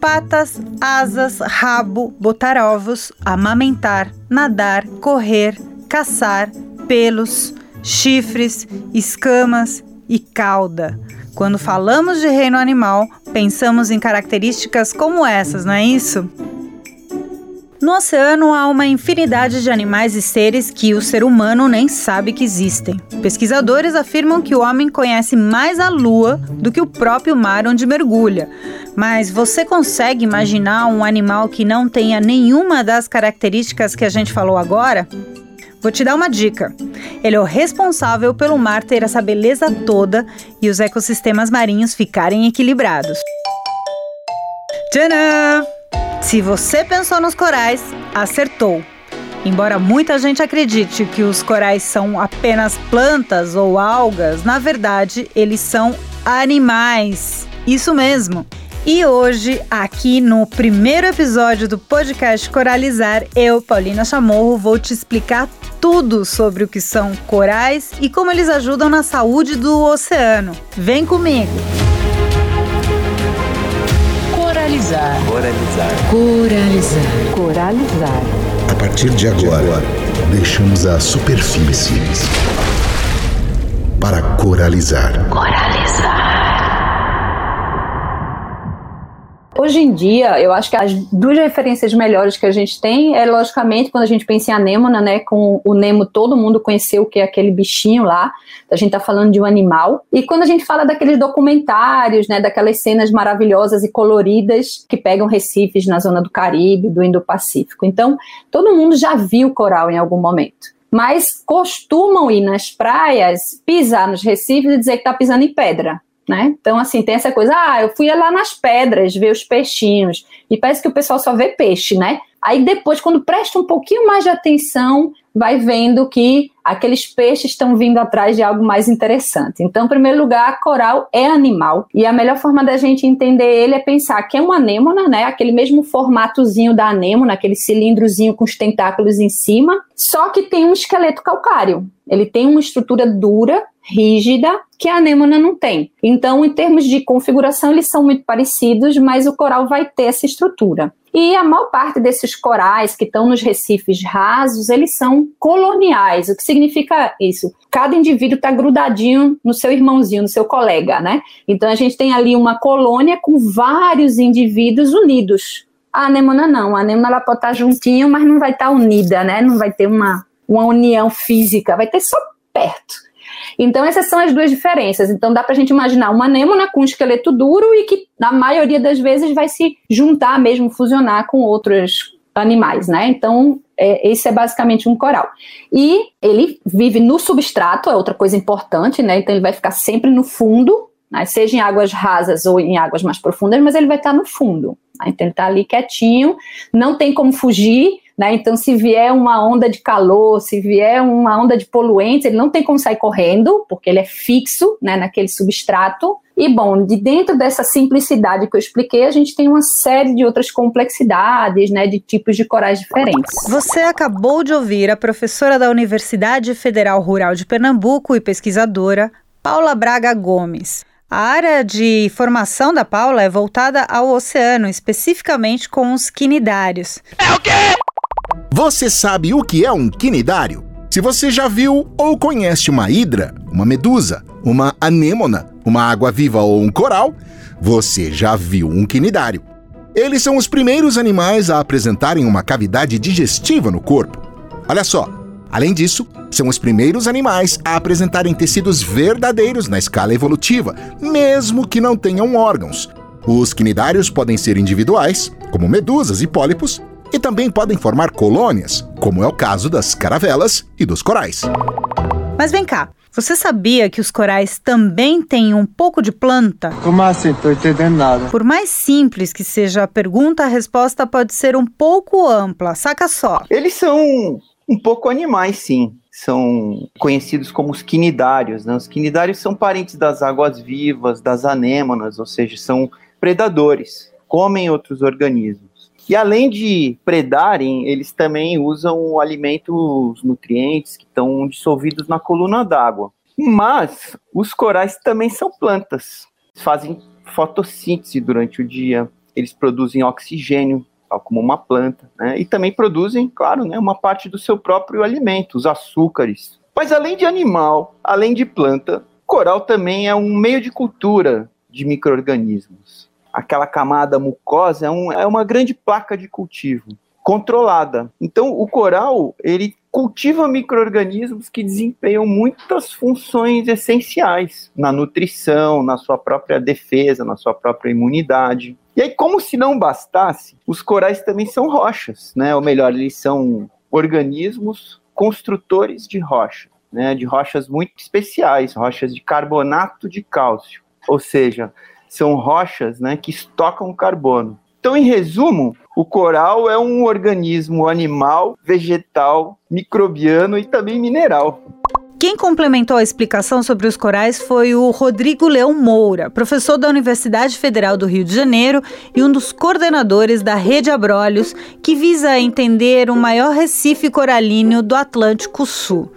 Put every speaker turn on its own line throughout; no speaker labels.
patas, asas, rabo, botar ovos, amamentar, nadar, correr, caçar, pelos, chifres, escamas e cauda. Quando falamos de reino animal, pensamos em características como essas, não é isso? No oceano há uma infinidade de animais e seres que o ser humano nem sabe que existem. Pesquisadores afirmam que o homem conhece mais a lua do que o próprio mar onde mergulha. Mas você consegue imaginar um animal que não tenha nenhuma das características que a gente falou agora? Vou te dar uma dica. Ele é o responsável pelo mar ter essa beleza toda e os ecossistemas marinhos ficarem equilibrados. Tcharam! Se você pensou nos corais, acertou. Embora muita gente acredite que os corais são apenas plantas ou algas, na verdade eles são animais. Isso mesmo. E hoje, aqui no primeiro episódio do podcast Coralizar, eu, Paulina Chamorro, vou te explicar tudo sobre o que são corais e como eles ajudam na saúde do oceano. Vem comigo!
Coralizar.
Coralizar.
Coralizar.
Coralizar.
A partir de agora, deixamos a superfície para coralizar.
Coralizar.
Hoje em dia, eu acho que as duas referências melhores que a gente tem é, logicamente, quando a gente pensa em anêmona, né, com o Nemo, todo mundo conheceu o que é aquele bichinho lá, a gente tá falando de um animal. E quando a gente fala daqueles documentários, né, daquelas cenas maravilhosas e coloridas que pegam recifes na zona do Caribe, do Indo-Pacífico. Então, todo mundo já viu coral em algum momento mas costumam ir nas praias, pisar nos recifes e dizer que está pisando em pedra né? Então, assim, tem essa coisa, ah, eu fui lá nas pedras ver os peixinhos, e parece que o pessoal só vê peixe, né? Aí depois, quando presta um pouquinho mais de atenção, vai vendo que aqueles peixes estão vindo atrás de algo mais interessante. Então, em primeiro lugar, coral é animal, e a melhor forma da gente entender ele é pensar que é uma anêmona, né? Aquele mesmo formatozinho da anêmona, aquele cilindrozinho com os tentáculos em cima, só que tem um esqueleto calcário. Ele tem uma estrutura dura rígida que a anêmona não tem. Então, em termos de configuração, eles são muito parecidos, mas o coral vai ter essa estrutura. E a maior parte desses corais que estão nos recifes rasos, eles são coloniais. O que significa isso? Cada indivíduo está grudadinho no seu irmãozinho, no seu colega, né? Então a gente tem ali uma colônia com vários indivíduos unidos. A anêmona não, a anêmona ela pode estar tá juntinho, mas não vai estar tá unida, né? Não vai ter uma, uma união física, vai ter só perto. Então, essas são as duas diferenças. Então, dá para a gente imaginar uma anêmona com um esqueleto duro e que, na maioria das vezes, vai se juntar mesmo, fusionar com outros animais, né? Então, é, esse é basicamente um coral. E ele vive no substrato, é outra coisa importante, né? Então, ele vai ficar sempre no fundo, né? seja em águas rasas ou em águas mais profundas, mas ele vai estar no fundo. Né? Então, ele está ali quietinho, não tem como fugir, né? Então, se vier uma onda de calor, se vier uma onda de poluentes, ele não tem como sair correndo, porque ele é fixo né, naquele substrato. E bom, de dentro dessa simplicidade que eu expliquei, a gente tem uma série de outras complexidades, né, de tipos de corais diferentes.
Você acabou de ouvir a professora da Universidade Federal Rural de Pernambuco e pesquisadora Paula Braga Gomes. A área de formação da Paula é voltada ao oceano, especificamente com os quinidários.
É o quê? Você sabe o que é um quinidário? Se você já viu ou conhece uma hidra, uma medusa, uma anêmona, uma água-viva ou um coral, você já viu um quinidário. Eles são os primeiros animais a apresentarem uma cavidade digestiva no corpo. Olha só, além disso, são os primeiros animais a apresentarem tecidos verdadeiros na escala evolutiva, mesmo que não tenham órgãos. Os quinidários podem ser individuais, como medusas e pólipos, e também podem formar colônias, como é o caso das caravelas e dos corais.
Mas vem cá, você sabia que os corais também têm um pouco de planta?
Como assim? Tô entendendo nada.
Por mais simples que seja a pergunta, a resposta pode ser um pouco ampla. Saca só.
Eles são um pouco animais, sim. São conhecidos como os quinidários. Né? Os quinidários são parentes das águas vivas, das anêmonas, ou seja, são predadores, comem outros organismos. E além de predarem, eles também usam alimentos, nutrientes que estão dissolvidos na coluna d'água.
Mas os corais também são plantas. Fazem fotossíntese durante o dia, eles produzem oxigênio, tal como uma planta, né? E também produzem, claro, né, uma parte do seu próprio alimento, os açúcares. Mas além de animal, além de planta, coral também é um meio de cultura de micro-organismos. Aquela camada mucosa é, um, é uma grande placa de cultivo, controlada. Então, o coral, ele cultiva micro-organismos que desempenham muitas funções essenciais na nutrição, na sua própria defesa, na sua própria imunidade. E aí, como se não bastasse, os corais também são rochas, né? Ou melhor, eles são organismos construtores de rocha, né? De rochas muito especiais, rochas de carbonato de cálcio. Ou seja, são rochas, né, que estocam carbono. Então, em resumo, o coral é um organismo animal, vegetal, microbiano e também mineral.
Quem complementou a explicação sobre os corais foi o Rodrigo Leão Moura, professor da Universidade Federal do Rio de Janeiro e um dos coordenadores da Rede Abrolhos, que visa entender o maior recife coralíneo do Atlântico Sul.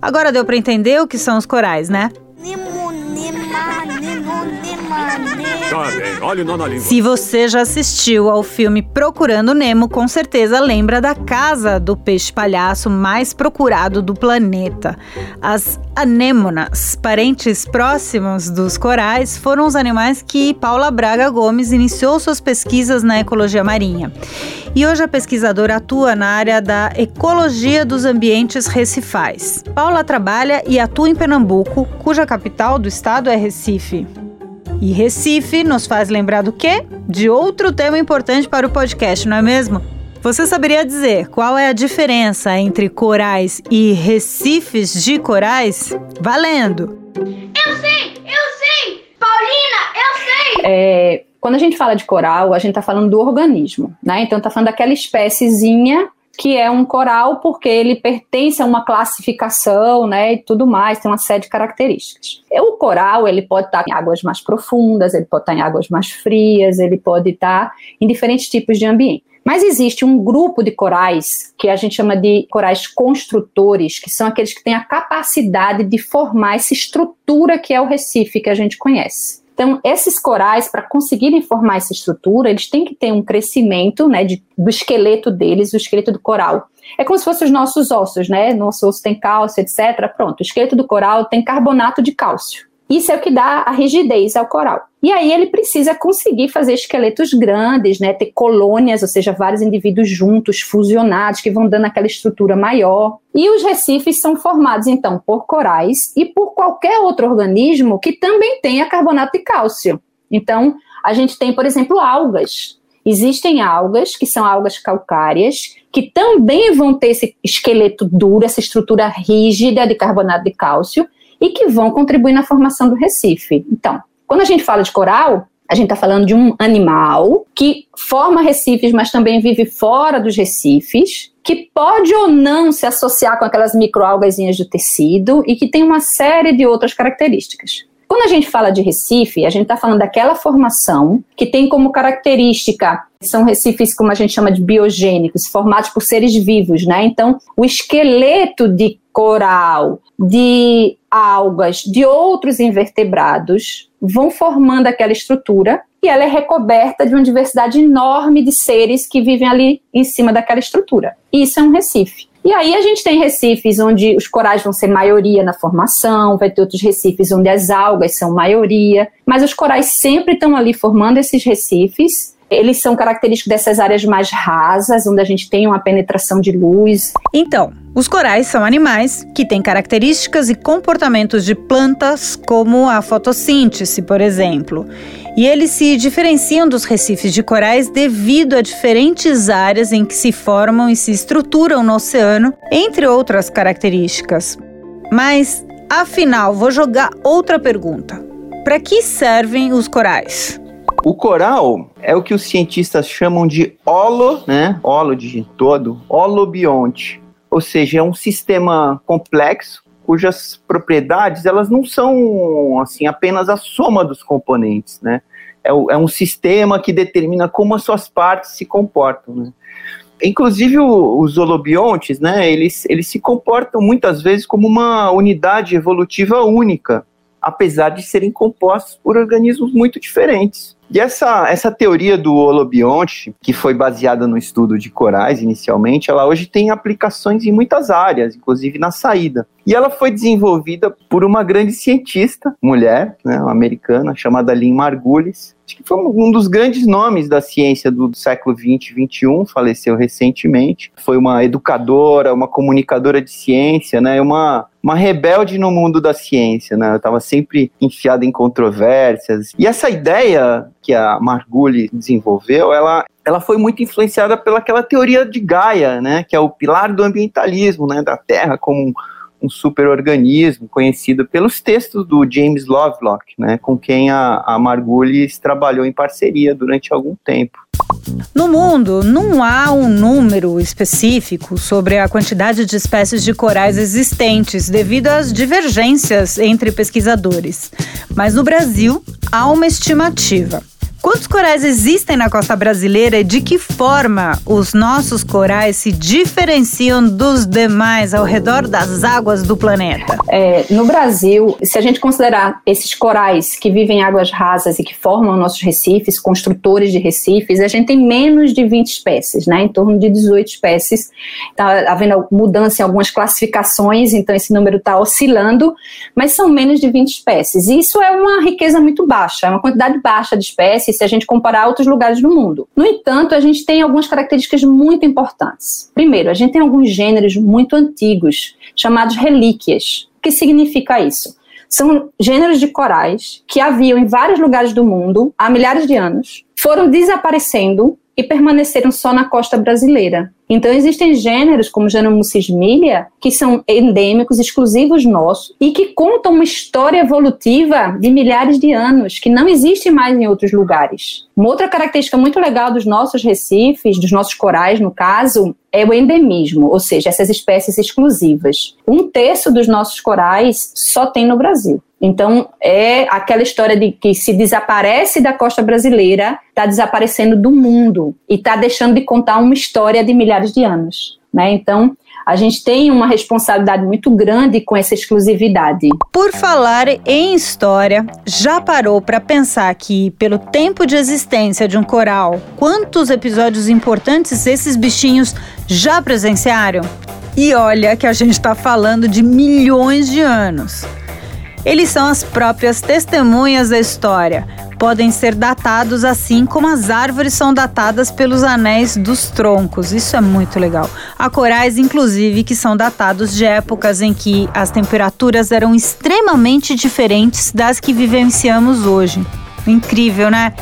Agora deu para entender o que são os corais, né? Se você já assistiu ao filme Procurando Nemo, com certeza lembra da casa do peixe palhaço mais procurado do planeta. As anêmonas, parentes próximos dos corais, foram os animais que Paula Braga Gomes iniciou suas pesquisas na ecologia marinha. E hoje a pesquisadora atua na área da ecologia dos ambientes recifais. Paula trabalha e atua em Pernambuco, cuja capital do estado é Recife. E Recife nos faz lembrar do quê? De outro tema importante para o podcast, não é mesmo? Você saberia dizer qual é a diferença entre corais e recifes de corais? Valendo!
Eu sei! Eu sei! Paulina, eu sei!
É, quando a gente fala de coral, a gente está falando do organismo, né? Então está falando daquela espéciezinha que é um coral porque ele pertence a uma classificação, né, e tudo mais, tem uma série de características. O coral, ele pode estar em águas mais profundas, ele pode estar em águas mais frias, ele pode estar em diferentes tipos de ambiente. Mas existe um grupo de corais que a gente chama de corais construtores, que são aqueles que têm a capacidade de formar essa estrutura que é o Recife que a gente conhece. Então, esses corais, para conseguirem formar essa estrutura, eles têm que ter um crescimento né, de, do esqueleto deles, o esqueleto do coral. É como se fossem os nossos ossos, né? Nosso osso tem cálcio, etc. Pronto, o esqueleto do coral tem carbonato de cálcio. Isso é o que dá a rigidez ao coral. E aí ele precisa conseguir fazer esqueletos grandes, né, ter colônias, ou seja, vários indivíduos juntos, fusionados, que vão dando aquela estrutura maior. E os recifes são formados, então, por corais e por qualquer outro organismo que também tenha carbonato de cálcio. Então, a gente tem, por exemplo, algas. Existem algas, que são algas calcárias, que também vão ter esse esqueleto duro, essa estrutura rígida de carbonato de cálcio, e que vão contribuir na formação do Recife. Então, quando a gente fala de coral, a gente está falando de um animal que forma recifes, mas também vive fora dos recifes, que pode ou não se associar com aquelas microalgazinhas do tecido e que tem uma série de outras características. Quando a gente fala de Recife, a gente está falando daquela formação que tem como característica são recifes, como a gente chama de biogênicos, formados por seres vivos, né? Então, o esqueleto de coral, de algas, de outros invertebrados vão formando aquela estrutura e ela é recoberta de uma diversidade enorme de seres que vivem ali em cima daquela estrutura. Isso é um recife. E aí a gente tem recifes onde os corais vão ser maioria na formação, vai ter outros recifes onde as algas são maioria, mas os corais sempre estão ali formando esses recifes. Eles são característicos dessas áreas mais rasas, onde a gente tem uma penetração de luz.
Então, os corais são animais que têm características e comportamentos de plantas, como a fotossíntese, por exemplo. E eles se diferenciam dos recifes de corais devido a diferentes áreas em que se formam e se estruturam no oceano, entre outras características. Mas, afinal, vou jogar outra pergunta: para que servem os corais?
O coral é o que os cientistas chamam de holo, né? Holo de todo, holobionte. Ou seja, é um sistema complexo cujas propriedades elas não são assim apenas a soma dos componentes, né? É, é um sistema que determina como as suas partes se comportam. Né?
Inclusive o, os holobiontes, né, eles, eles se comportam muitas vezes como uma unidade evolutiva única, apesar de serem compostos por organismos muito diferentes. E essa, essa teoria do holobionte, que foi baseada no estudo de corais inicialmente, ela hoje tem aplicações em muitas áreas, inclusive na saída. E ela foi desenvolvida por uma grande cientista, mulher, né, uma americana, chamada Lynn Margulis, acho que foi um dos grandes nomes da ciência do século 20 21, faleceu recentemente. Foi uma educadora, uma comunicadora de ciência, né, uma, uma rebelde no mundo da ciência, né? Eu estava sempre enfiada em controvérsias. E essa ideia que a Margulis desenvolveu, ela ela foi muito influenciada pelaquela teoria de Gaia, né, que é o pilar do ambientalismo, né, da Terra como um superorganismo conhecido pelos textos do James Lovelock, né, com quem a, a Margulis trabalhou em parceria durante algum tempo.
No mundo, não há um número específico sobre a quantidade de espécies de corais existentes devido às divergências entre pesquisadores. Mas no Brasil, há uma estimativa. Quantos corais existem na costa brasileira e de que forma os nossos corais se diferenciam dos demais ao redor das águas do planeta?
É, no Brasil, se a gente considerar esses corais que vivem em águas rasas e que formam nossos recifes, construtores de recifes, a gente tem menos de 20 espécies, né? Em torno de 18 espécies. Está havendo mudança em algumas classificações, então esse número está oscilando, mas são menos de 20 espécies. E isso é uma riqueza muito baixa, é uma quantidade baixa de espécies se a gente comparar outros lugares do mundo. No entanto, a gente tem algumas características muito importantes. Primeiro, a gente tem alguns gêneros muito antigos, chamados relíquias. O que significa isso? São gêneros de corais que haviam em vários lugares do mundo há milhares de anos, foram desaparecendo e permaneceram só na costa brasileira. Então, existem gêneros, como o gênero que são endêmicos, exclusivos nossos, e que contam uma história evolutiva de milhares de anos, que não existe mais em outros lugares. Uma outra característica muito legal dos nossos recifes, dos nossos corais, no caso, é o endemismo, ou seja, essas espécies exclusivas. Um terço dos nossos corais só tem no Brasil. Então, é aquela história de que se desaparece da costa brasileira, está desaparecendo do mundo e está deixando de contar uma história de milhares de anos. Né? Então, a gente tem uma responsabilidade muito grande com essa exclusividade.
Por falar em história, já parou para pensar que, pelo tempo de existência de um coral, quantos episódios importantes esses bichinhos já presenciaram? E olha que a gente está falando de milhões de anos. Eles são as próprias testemunhas da história. Podem ser datados assim como as árvores são datadas pelos anéis dos troncos. Isso é muito legal. Há corais, inclusive, que são datados de épocas em que as temperaturas eram extremamente diferentes das que vivenciamos hoje. Incrível, né?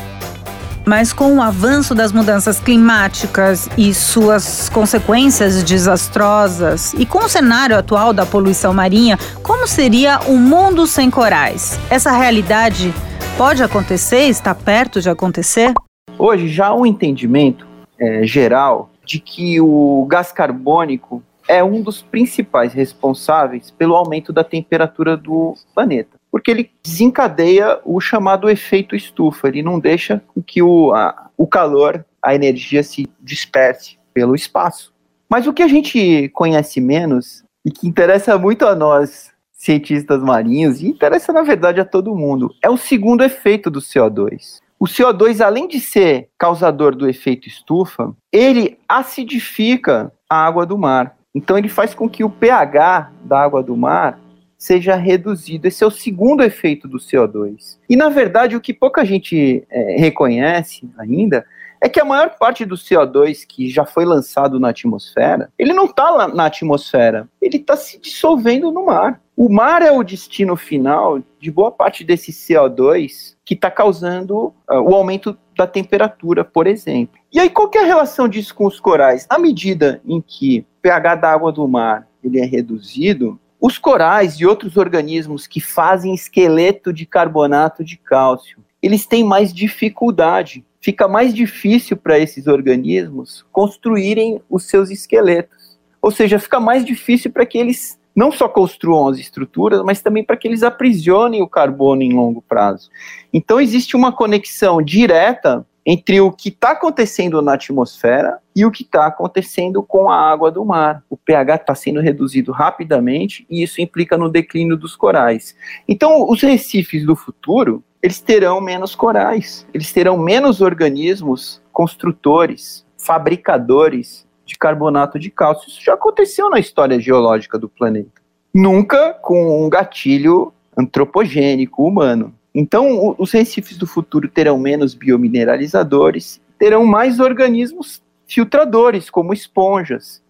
Mas com o avanço das mudanças climáticas e suas consequências desastrosas, e com o cenário atual da poluição marinha, como seria um mundo sem corais? Essa realidade pode acontecer? Está perto de acontecer?
Hoje já há um entendimento é, geral de que o gás carbônico é um dos principais responsáveis pelo aumento da temperatura do planeta porque ele desencadeia o chamado efeito estufa, ele não deixa que o, a, o calor, a energia se disperse pelo espaço. Mas o que a gente conhece menos e que interessa muito a nós, cientistas marinhos, e interessa na verdade a todo mundo, é o segundo efeito do CO2. O CO2, além de ser causador do efeito estufa, ele acidifica a água do mar. Então ele faz com que o pH da água do mar seja reduzido. Esse é o segundo efeito do CO2. E, na verdade, o que pouca gente é, reconhece ainda é que a maior parte do CO2 que já foi lançado na atmosfera, ele não está na atmosfera, ele está se dissolvendo no mar. O mar é o destino final de boa parte desse CO2 que está causando uh, o aumento da temperatura, por exemplo. E aí, qual é a relação disso com os corais? À medida em que o pH da água do mar ele é reduzido, os corais e outros organismos que fazem esqueleto de carbonato de cálcio, eles têm mais dificuldade. Fica mais difícil para esses organismos construírem os seus esqueletos. Ou seja, fica mais difícil para que eles não só construam as estruturas, mas também para que eles aprisionem o carbono em longo prazo. Então existe uma conexão direta entre o que está acontecendo na atmosfera e o que está acontecendo com a água do mar. O pH está sendo reduzido rapidamente e isso implica no declínio dos corais. Então, os recifes do futuro eles terão menos corais, eles terão menos organismos construtores, fabricadores de carbonato de cálcio. Isso já aconteceu na história geológica do planeta. Nunca com um gatilho antropogênico humano. Então, os recifes do futuro terão menos biomineralizadores, terão mais organismos filtradores, como esponjas.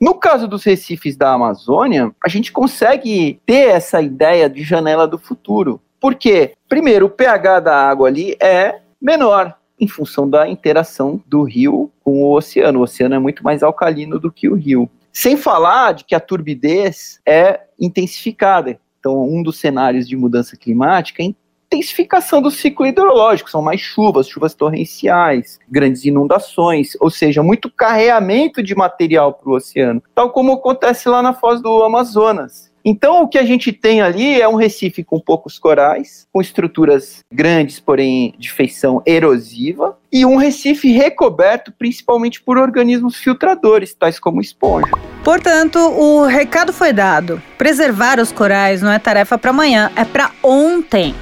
No caso dos recifes da Amazônia, a gente consegue ter essa ideia de janela do futuro. Por quê? Primeiro, o pH da água ali é menor em função da interação do rio com o oceano. O oceano é muito mais alcalino do que o rio. Sem falar de que a turbidez é intensificada. Então, um dos cenários de mudança climática é intensificação do ciclo hidrológico, são mais chuvas, chuvas torrenciais, grandes inundações, ou seja, muito carreamento de material para o oceano, tal como acontece lá na foz do Amazonas. Então, o que a gente tem ali é um recife com poucos corais, com estruturas grandes, porém de feição erosiva, e um recife recoberto principalmente por organismos filtradores, tais como esponja.
Portanto, o recado foi dado. Preservar os corais não é tarefa para amanhã, é para ontem.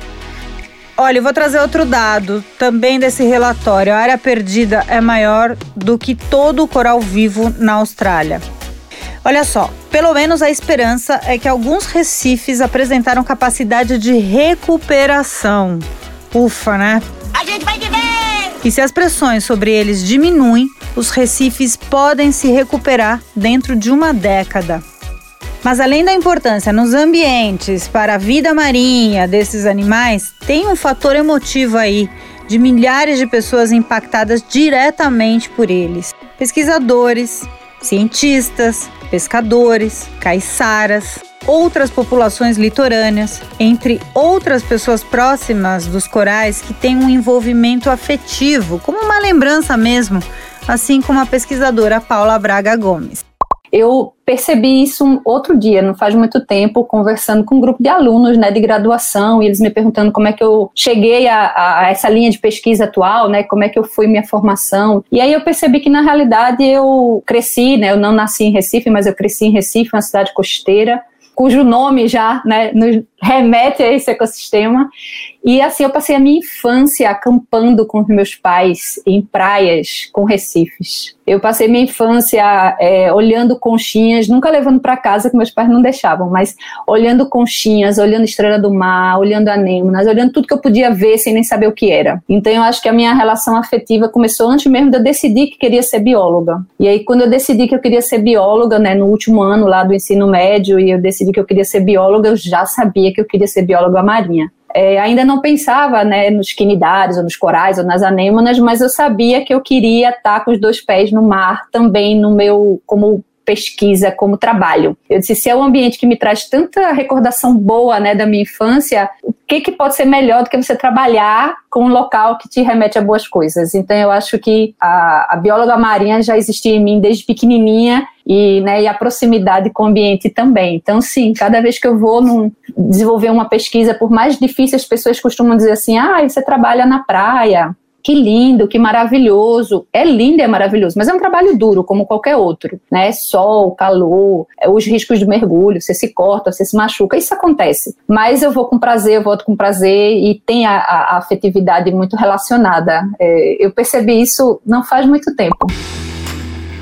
Olha, eu vou trazer outro dado também desse relatório. A área perdida é maior do que todo o coral vivo na Austrália. Olha só, pelo menos a esperança é que alguns recifes apresentaram capacidade de recuperação. Ufa, né?
A gente vai viver!
E se as pressões sobre eles diminuem, os recifes podem se recuperar dentro de uma década. Mas além da importância nos ambientes para a vida marinha desses animais, tem um fator emotivo aí de milhares de pessoas impactadas diretamente por eles. Pesquisadores, cientistas, pescadores, caiçaras, outras populações litorâneas, entre outras pessoas próximas dos corais que têm um envolvimento afetivo, como uma lembrança mesmo, assim como a pesquisadora Paula Braga Gomes.
Eu percebi isso outro dia, não faz muito tempo, conversando com um grupo de alunos né, de graduação, e eles me perguntando como é que eu cheguei a, a, essa linha de pesquisa atual, né, como é que eu fui minha formação. E aí eu percebi que, na realidade, eu cresci, né, eu não nasci em Recife, mas eu cresci em Recife, uma cidade costeira, cujo nome já né, nos remete a esse ecossistema. E assim, eu passei a minha infância acampando com os meus pais em praias com recifes. Eu passei minha infância é, olhando conchinhas, nunca levando para casa, que meus pais não deixavam, mas olhando conchinhas, olhando estrela do mar, olhando anêmonas, olhando tudo que eu podia ver sem nem saber o que era. Então eu acho que a minha relação afetiva começou antes mesmo de eu decidir que queria ser bióloga. E aí quando eu decidi que eu queria ser bióloga, né, no último ano lá do ensino médio, e eu decidi que eu queria ser bióloga, eu já sabia que eu queria ser bióloga marinha. É, ainda não pensava né, nos quinidários, ou nos corais, ou nas anêmonas, mas eu sabia que eu queria estar com os dois pés no mar também no meu como pesquisa, como trabalho. Eu disse, se é um ambiente que me traz tanta recordação boa né, da minha infância, o que, que pode ser melhor do que você trabalhar com um local que te remete a boas coisas? Então, eu acho que a, a bióloga marinha já existia em mim desde pequenininha e, né, e a proximidade com o ambiente também. Então, sim, cada vez que eu vou num, desenvolver uma pesquisa, por mais difícil, as pessoas costumam dizer assim: ah, você trabalha na praia, que lindo, que maravilhoso. É lindo e é maravilhoso, mas é um trabalho duro, como qualquer outro, né? Sol, calor, é, os riscos de mergulho, você se corta, você se machuca, isso acontece. Mas eu vou com prazer, eu volto com prazer e tem a, a afetividade muito relacionada. É, eu percebi isso não faz muito tempo.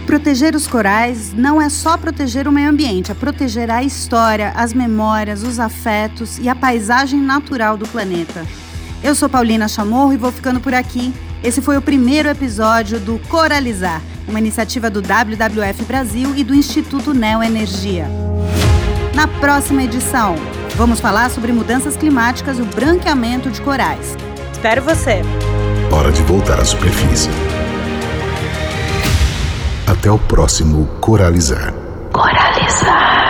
Proteger os corais não é só proteger o meio ambiente, é proteger a história, as memórias, os afetos e a paisagem natural do planeta. Eu sou Paulina Chamorro e vou ficando por aqui. Esse foi o primeiro episódio do Coralizar, uma iniciativa do WWF Brasil e do Instituto Neoenergia. Na próxima edição, vamos falar sobre mudanças climáticas e o branqueamento de corais. Espero você!
Hora de voltar à superfície. Até o próximo Coralizar.
Coralizar.